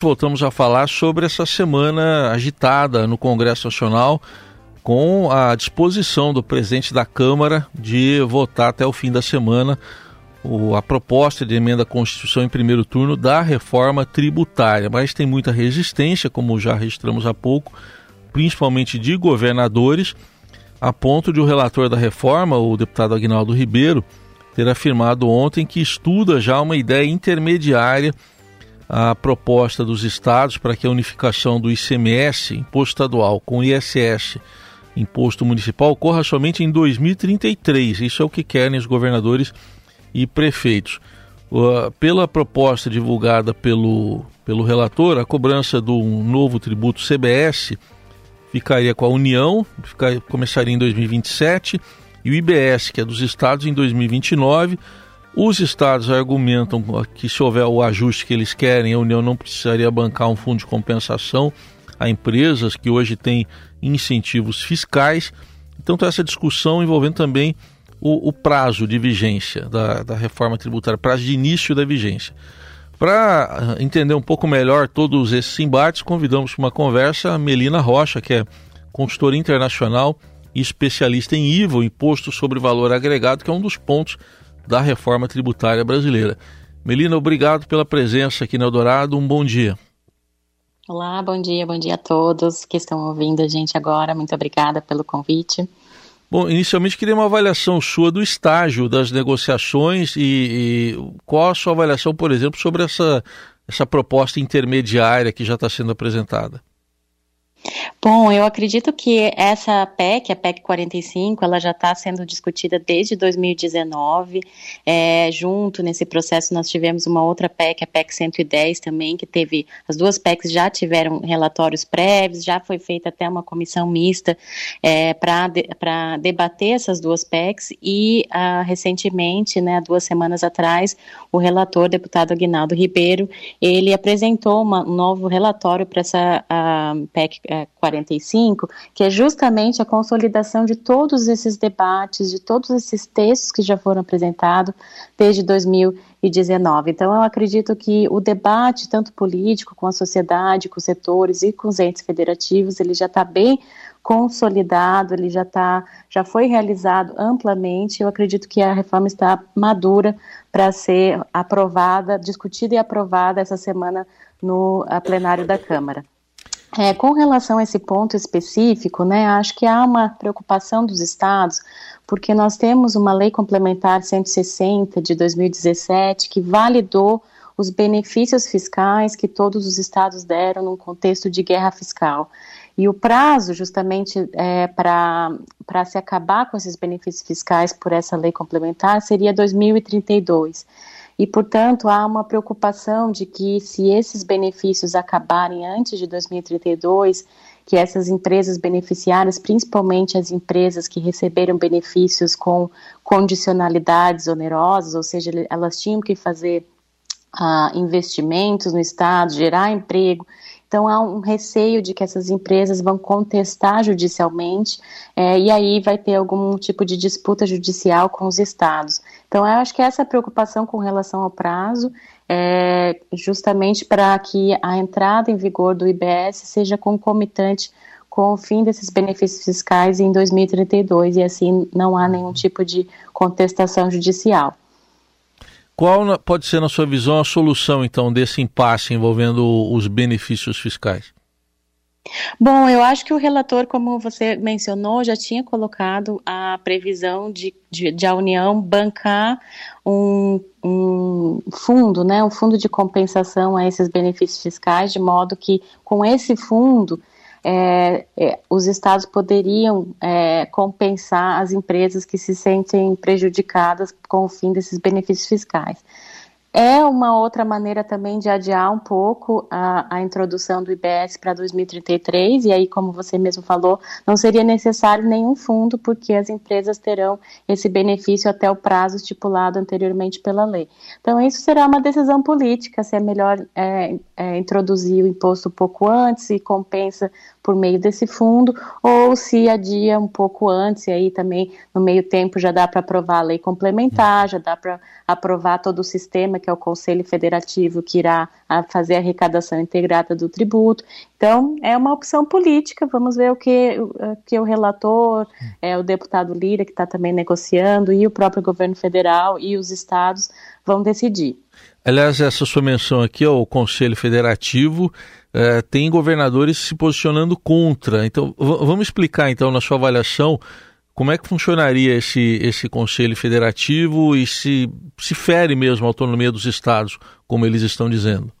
Voltamos a falar sobre essa semana agitada no Congresso Nacional, com a disposição do presidente da Câmara de votar até o fim da semana a proposta de emenda à Constituição em primeiro turno da reforma tributária. Mas tem muita resistência, como já registramos há pouco, principalmente de governadores, a ponto de o relator da reforma, o deputado Agnaldo Ribeiro, ter afirmado ontem que estuda já uma ideia intermediária a proposta dos estados para que a unificação do ICMS, imposto estadual, com o ISS, imposto municipal, ocorra somente em 2033. Isso é o que querem os governadores e prefeitos. Pela proposta divulgada pelo, pelo relator, a cobrança do novo tributo CBS ficaria com a União, ficar, começaria em 2027, e o IBS, que é dos estados, em 2029 os estados argumentam que se houver o ajuste que eles querem, a União não precisaria bancar um fundo de compensação a empresas que hoje têm incentivos fiscais. Então, tem essa discussão envolvendo também o, o prazo de vigência da, da reforma tributária, prazo de início da vigência. Para ah, entender um pouco melhor todos esses embates, convidamos para uma conversa a Melina Rocha, que é consultora internacional e especialista em IVA, Imposto sobre Valor Agregado, que é um dos pontos da reforma tributária brasileira. Melina, obrigado pela presença aqui no Eldorado. Um bom dia. Olá, bom dia, bom dia a todos que estão ouvindo a gente agora. Muito obrigada pelo convite. Bom, inicialmente queria uma avaliação sua do estágio das negociações e, e qual a sua avaliação, por exemplo, sobre essa, essa proposta intermediária que já está sendo apresentada. Bom, eu acredito que essa PEC, a PEC 45, ela já está sendo discutida desde 2019. É, junto nesse processo, nós tivemos uma outra PEC, a PEC 110 também, que teve. As duas PECs já tiveram relatórios prévios, já foi feita até uma comissão mista é, para de, debater essas duas PECs. E ah, recentemente, né, duas semanas atrás, o relator, deputado Aguinaldo Ribeiro, ele apresentou uma, um novo relatório para essa a, PEC 45, que é justamente a consolidação de todos esses debates, de todos esses textos que já foram apresentados desde 2019. Então, eu acredito que o debate, tanto político, com a sociedade, com os setores e com os entes federativos, ele já está bem consolidado, ele já tá, já foi realizado amplamente. Eu acredito que a reforma está madura para ser aprovada, discutida e aprovada essa semana no plenário da Câmara. É, com relação a esse ponto específico, né, acho que há uma preocupação dos estados, porque nós temos uma lei complementar 160 de 2017 que validou os benefícios fiscais que todos os estados deram num contexto de guerra fiscal. E o prazo, justamente, é, para se acabar com esses benefícios fiscais por essa lei complementar seria 2032. E, portanto, há uma preocupação de que, se esses benefícios acabarem antes de 2032, que essas empresas beneficiárias, principalmente as empresas que receberam benefícios com condicionalidades onerosas, ou seja, elas tinham que fazer uh, investimentos no Estado, gerar emprego, então há um receio de que essas empresas vão contestar judicialmente é, e aí vai ter algum tipo de disputa judicial com os estados. Então eu acho que essa preocupação com relação ao prazo é justamente para que a entrada em vigor do IBS seja concomitante com o fim desses benefícios fiscais em 2032 e assim não há nenhum tipo de contestação judicial. Qual pode ser, na sua visão, a solução, então, desse impasse envolvendo os benefícios fiscais? Bom, eu acho que o relator, como você mencionou, já tinha colocado a previsão de, de, de a União bancar um, um, fundo, né, um fundo de compensação a esses benefícios fiscais, de modo que com esse fundo é, é, os estados poderiam é, compensar as empresas que se sentem prejudicadas com o fim desses benefícios fiscais. É uma outra maneira também de adiar um pouco a, a introdução do IBS para 2033, e aí, como você mesmo falou, não seria necessário nenhum fundo, porque as empresas terão esse benefício até o prazo estipulado anteriormente pela lei. Então, isso será uma decisão política, se é melhor é, é, introduzir o imposto pouco antes e compensa por meio desse fundo, ou se adia um pouco antes, e aí também no meio tempo já dá para aprovar a lei complementar, já dá para aprovar todo o sistema que é o Conselho Federativo, que irá fazer a arrecadação integrada do tributo. Então, é uma opção política, vamos ver o que, o, que o relator, é, o deputado Lira, que está também negociando, e o próprio governo federal e os estados vão decidir. Aliás, essa sua menção aqui ao Conselho Federativo é, tem governadores se posicionando contra. Então, vamos explicar, então, na sua avaliação, como é que funcionaria esse, esse Conselho Federativo e se, se fere mesmo a autonomia dos estados, como eles estão dizendo?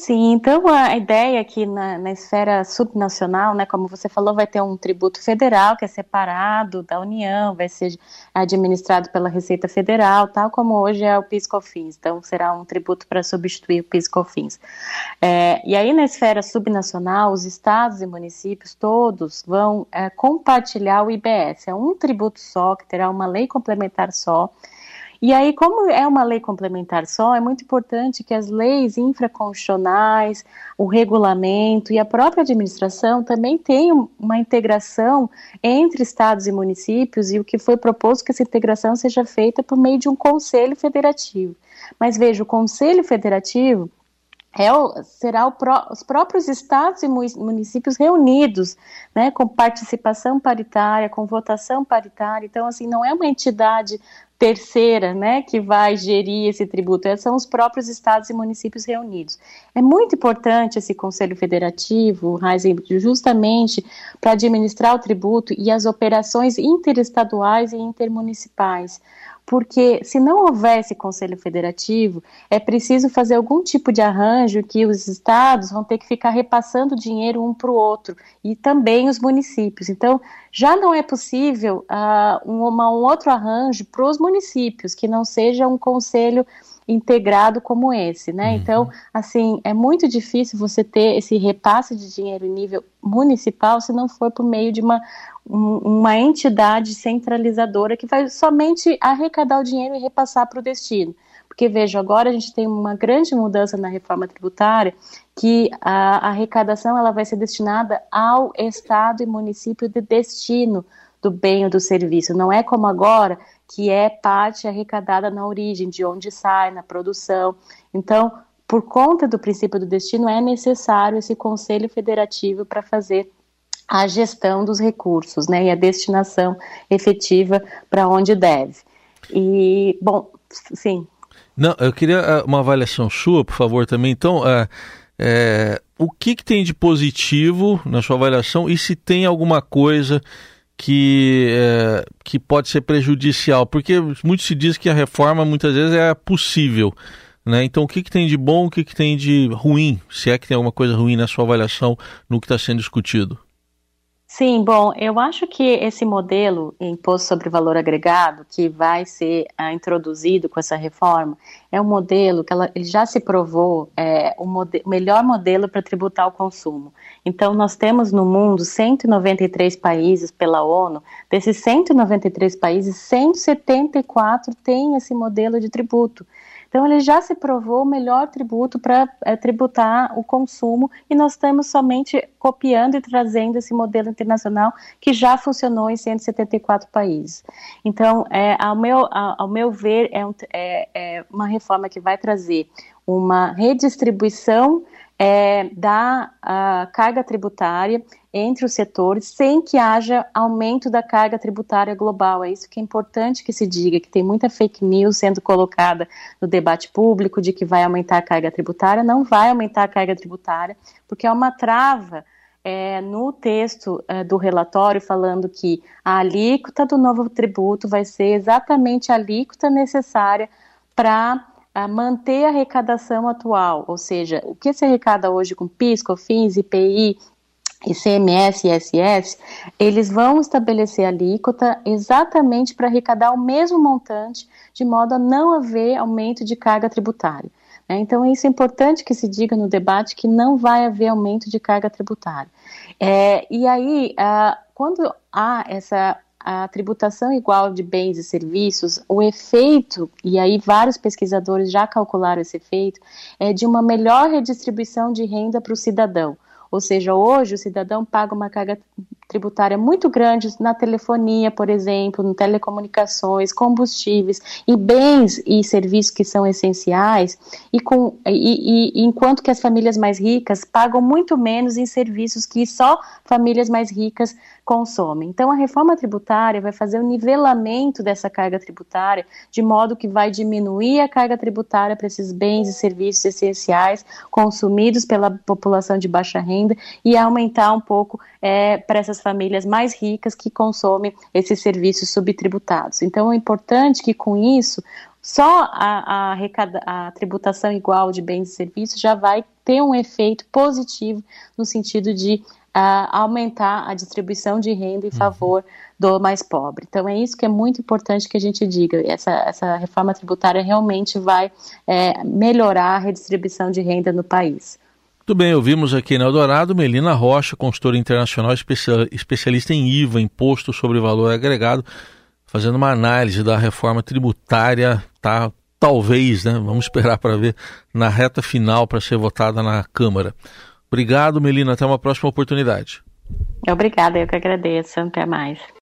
Sim, então a ideia aqui na, na, esfera subnacional, né, como você falou, vai ter um tributo federal que é separado da União, vai ser administrado pela Receita Federal, tal como hoje é o PIS/COFINS. Então será um tributo para substituir o PIS/COFINS. É, e aí na esfera subnacional, os estados e municípios todos vão é, compartilhar o IBS. É um tributo só que terá uma lei complementar só e aí, como é uma lei complementar só, é muito importante que as leis infraconstitucionais, o regulamento e a própria administração também tenham uma integração entre estados e municípios, e o que foi proposto que essa integração seja feita por meio de um conselho federativo. Mas veja, o conselho federativo é o, será o pró, os próprios estados e municípios reunidos, né, com participação paritária, com votação paritária. Então, assim, não é uma entidade terceira, né, que vai gerir esse tributo, é, são os próprios estados e municípios reunidos. É muito importante esse Conselho Federativo, justamente para administrar o tributo e as operações interestaduais e intermunicipais porque se não houvesse Conselho Federativo, é preciso fazer algum tipo de arranjo que os estados vão ter que ficar repassando dinheiro um para o outro, e também os municípios. Então, já não é possível uh, um, uma, um outro arranjo para os municípios, que não seja um conselho integrado como esse, né? Uhum. Então, assim, é muito difícil você ter esse repasse de dinheiro em nível municipal se não for por meio de uma, um, uma entidade centralizadora que vai somente arrecadar o dinheiro e repassar para o destino. Porque, veja, agora a gente tem uma grande mudança na reforma tributária, que a arrecadação ela vai ser destinada ao Estado e município de destino do bem ou do serviço. Não é como agora, que é parte arrecadada na origem, de onde sai, na produção. Então, por conta do princípio do destino, é necessário esse conselho federativo para fazer a gestão dos recursos, né, e a destinação efetiva para onde deve. E, bom, sim. Não, eu queria ah, uma avaliação sua, por favor, também. Então, é, é, o que, que tem de positivo na sua avaliação e se tem alguma coisa que, é, que pode ser prejudicial, porque muito se diz que a reforma muitas vezes é possível. Né? Então, o que, que tem de bom, o que, que tem de ruim, se é que tem alguma coisa ruim na sua avaliação no que está sendo discutido? Sim, bom, eu acho que esse modelo imposto sobre valor agregado que vai ser ah, introduzido com essa reforma é um modelo que ela, ele já se provou é, o, mode, melhor modelo para tributar o consumo. Então, nós temos no mundo 193 países pela ONU, desses 193 países, 174 têm esse modelo de tributo. Então, ele já se provou o melhor tributo para é, tributar o consumo e nós estamos somente copiando e trazendo esse modelo internacional que já funcionou em 174 países. Então, é, ao, meu, ao meu ver, é, um, é, é uma reforma que vai trazer uma redistribuição é, da carga tributária entre os setores sem que haja aumento da carga tributária global. É isso que é importante que se diga, que tem muita fake news sendo colocada no debate público de que vai aumentar a carga tributária. Não vai aumentar a carga tributária, porque é uma trava é, no texto é, do relatório falando que a alíquota do novo tributo vai ser exatamente a alíquota necessária para a manter a arrecadação atual, ou seja, o que se arrecada hoje com PIS, COFINS, IPI, ICMS ISS, eles vão estabelecer alíquota exatamente para arrecadar o mesmo montante, de modo a não haver aumento de carga tributária. Né? Então, isso é importante que se diga no debate que não vai haver aumento de carga tributária. É, e aí, ah, quando há essa a tributação igual de bens e serviços, o efeito, e aí vários pesquisadores já calcularam esse efeito, é de uma melhor redistribuição de renda para o cidadão. Ou seja, hoje o cidadão paga uma carga tributária muito grande na telefonia, por exemplo, em telecomunicações, combustíveis e bens e serviços que são essenciais, e, com, e, e enquanto que as famílias mais ricas pagam muito menos em serviços que só famílias mais ricas consomem. Então, a reforma tributária vai fazer o nivelamento dessa carga tributária, de modo que vai diminuir a carga tributária para esses bens e serviços essenciais consumidos pela população de baixa renda e aumentar um pouco é, para essas famílias mais ricas que consomem esses serviços subtributados. Então, é importante que com isso só a, a, a, tributação igual de bens e serviços já vai ter um efeito positivo no sentido de aumentar a distribuição de renda em uhum. favor do mais pobre. Então é isso que é muito importante que a gente diga. Essa, essa reforma tributária realmente vai é, melhorar a redistribuição de renda no país. Muito bem, ouvimos aqui na Eldorado Melina Rocha, consultora internacional especialista em IVA, Imposto sobre Valor Agregado, fazendo uma análise da reforma tributária, tá? Talvez, né? Vamos esperar para ver na reta final para ser votada na Câmara. Obrigado, Melina. Até uma próxima oportunidade. Obrigada, eu que agradeço. Até mais.